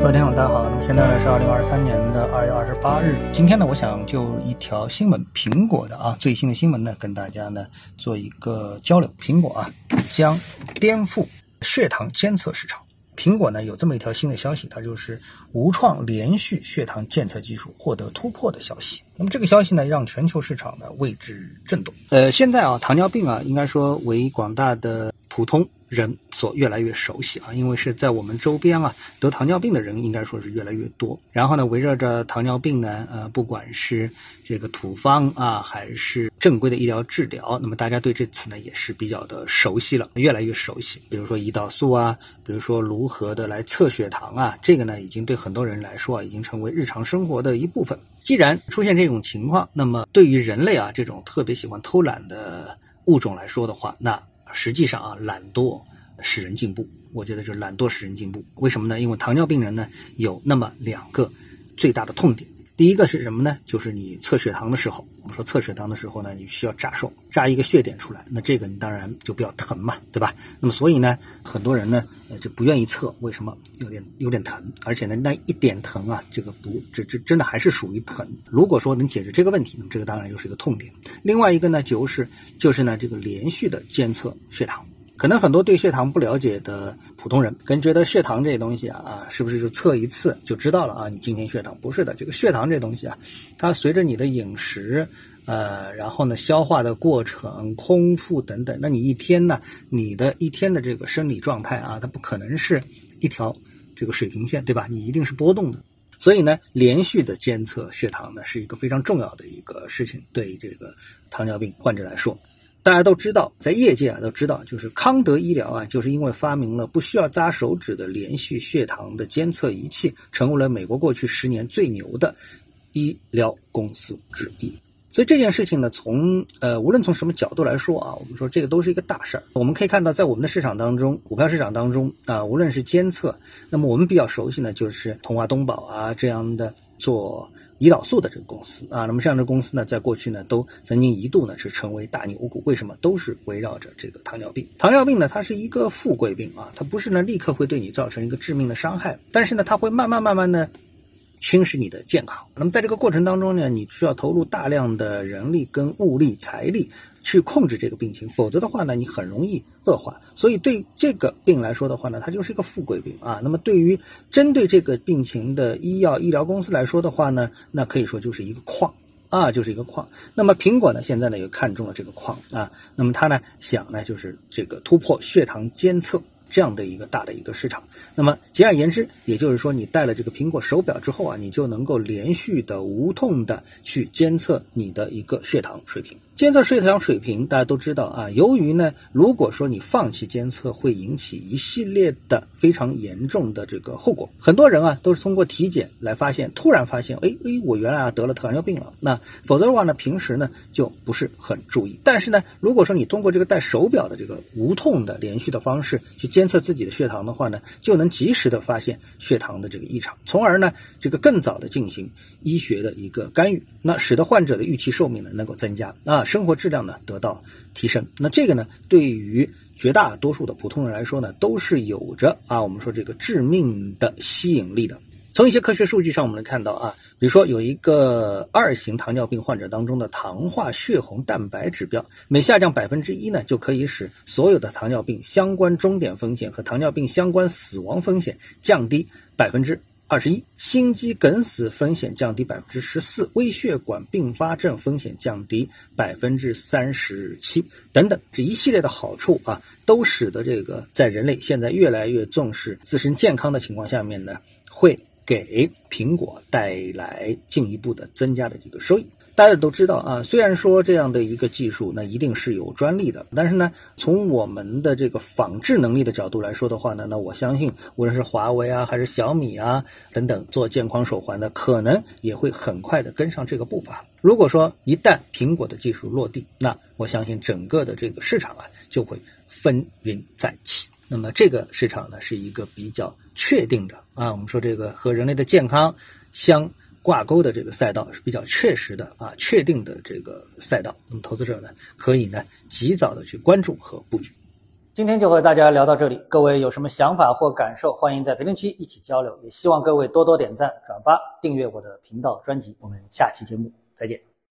各位听众，大家好。那么现在呢是二零二三年的二月二十八日。今天呢，我想就一条新闻，苹果的啊最新的新闻呢，跟大家呢做一个交流。苹果啊将颠覆血糖监测市场。苹果呢有这么一条新的消息，它就是无创连续血糖监测技术获得突破的消息。那么这个消息呢，让全球市场呢为之震动。呃，现在啊，糖尿病啊，应该说为广大的普通。人所越来越熟悉啊，因为是在我们周边啊，得糖尿病的人应该说是越来越多。然后呢，围绕着糖尿病呢，呃，不管是这个土方啊，还是正规的医疗治疗，那么大家对这次呢也是比较的熟悉了，越来越熟悉。比如说胰岛素啊，比如说如何的来测血糖啊，这个呢已经对很多人来说啊，已经成为日常生活的一部分。既然出现这种情况，那么对于人类啊这种特别喜欢偷懒的物种来说的话，那。实际上啊，懒惰使人进步。我觉得是懒惰使人进步。为什么呢？因为糖尿病人呢有那么两个最大的痛点。第一个是什么呢？就是你测血糖的时候，我们说测血糖的时候呢，你需要扎手，扎一个血点出来。那这个你当然就比较疼嘛，对吧？那么所以呢，很多人呢呃就不愿意测。为什么？有点有点疼，而且呢那一点疼啊，这个不这这真的还是属于疼。如果说能解决这个问题，那么这个当然就是一个痛点。另外一个呢就是就是呢这个连续的监测血糖。可能很多对血糖不了解的普通人，可能觉得血糖这东西啊啊，是不是就测一次就知道了啊？你今天血糖不是的，这个血糖这东西啊，它随着你的饮食，呃，然后呢消化的过程、空腹等等，那你一天呢，你的一天的这个生理状态啊，它不可能是一条这个水平线，对吧？你一定是波动的。所以呢，连续的监测血糖呢，是一个非常重要的一个事情，对这个糖尿病患者来说。大家都知道，在业界啊都知道，就是康德医疗啊，就是因为发明了不需要扎手指的连续血糖的监测仪器，成为了美国过去十年最牛的医疗公司之一。所以这件事情呢，从呃无论从什么角度来说啊，我们说这个都是一个大事儿。我们可以看到，在我们的市场当中，股票市场当中啊，无论是监测，那么我们比较熟悉呢，就是同华东宝啊这样的做。胰岛素的这个公司啊，那么这样的公司呢，在过去呢，都曾经一度呢是成为大牛股。为什么？都是围绕着这个糖尿病。糖尿病呢，它是一个富贵病啊，它不是呢立刻会对你造成一个致命的伤害，但是呢，它会慢慢慢慢的。侵蚀你的健康。那么在这个过程当中呢，你需要投入大量的人力跟物力、财力去控制这个病情，否则的话呢，你很容易恶化。所以对这个病来说的话呢，它就是一个富贵病啊。那么对于针对这个病情的医药医疗公司来说的话呢，那可以说就是一个矿啊，就是一个矿。那么苹果呢，现在呢又看中了这个矿啊，那么它呢想呢就是这个突破血糖监测。这样的一个大的一个市场，那么简而言之，也就是说，你戴了这个苹果手表之后啊，你就能够连续的无痛的去监测你的一个血糖水平。监测血糖水平，大家都知道啊。由于呢，如果说你放弃监测，会引起一系列的非常严重的这个后果。很多人啊，都是通过体检来发现，突然发现，哎哎，我原来啊得了糖尿病了。那否则的话呢，平时呢就不是很注意。但是呢，如果说你通过这个戴手表的这个无痛的连续的方式去监监测自己的血糖的话呢，就能及时的发现血糖的这个异常，从而呢，这个更早的进行医学的一个干预，那使得患者的预期寿命呢能够增加啊。生活质量呢得到提升，那这个呢对于绝大多数的普通人来说呢都是有着啊我们说这个致命的吸引力的。从一些科学数据上，我们能看到啊，比如说有一个二型糖尿病患者当中的糖化血红蛋白指标每下降百分之一呢，就可以使所有的糖尿病相关终点风险和糖尿病相关死亡风险降低百分之。二十一，心肌梗死风险降低百分之十四，微血管并发症风险降低百分之三十七，等等，这一系列的好处啊，都使得这个在人类现在越来越重视自身健康的情况下面呢，会给苹果带来进一步的增加的这个收益。大家都知道啊，虽然说这样的一个技术，那一定是有专利的，但是呢，从我们的这个仿制能力的角度来说的话呢，那我相信，无论是华为啊，还是小米啊等等做健康手环的，可能也会很快的跟上这个步伐。如果说一旦苹果的技术落地，那我相信整个的这个市场啊就会风云再起。那么这个市场呢是一个比较确定的啊，我们说这个和人类的健康相。挂钩的这个赛道是比较确实的啊，确定的这个赛道，那么投资者呢可以呢及早的去关注和布局。今天就和大家聊到这里，各位有什么想法或感受，欢迎在评论区一起交流。也希望各位多多点赞、转发、订阅我的频道专辑。我们下期节目再见。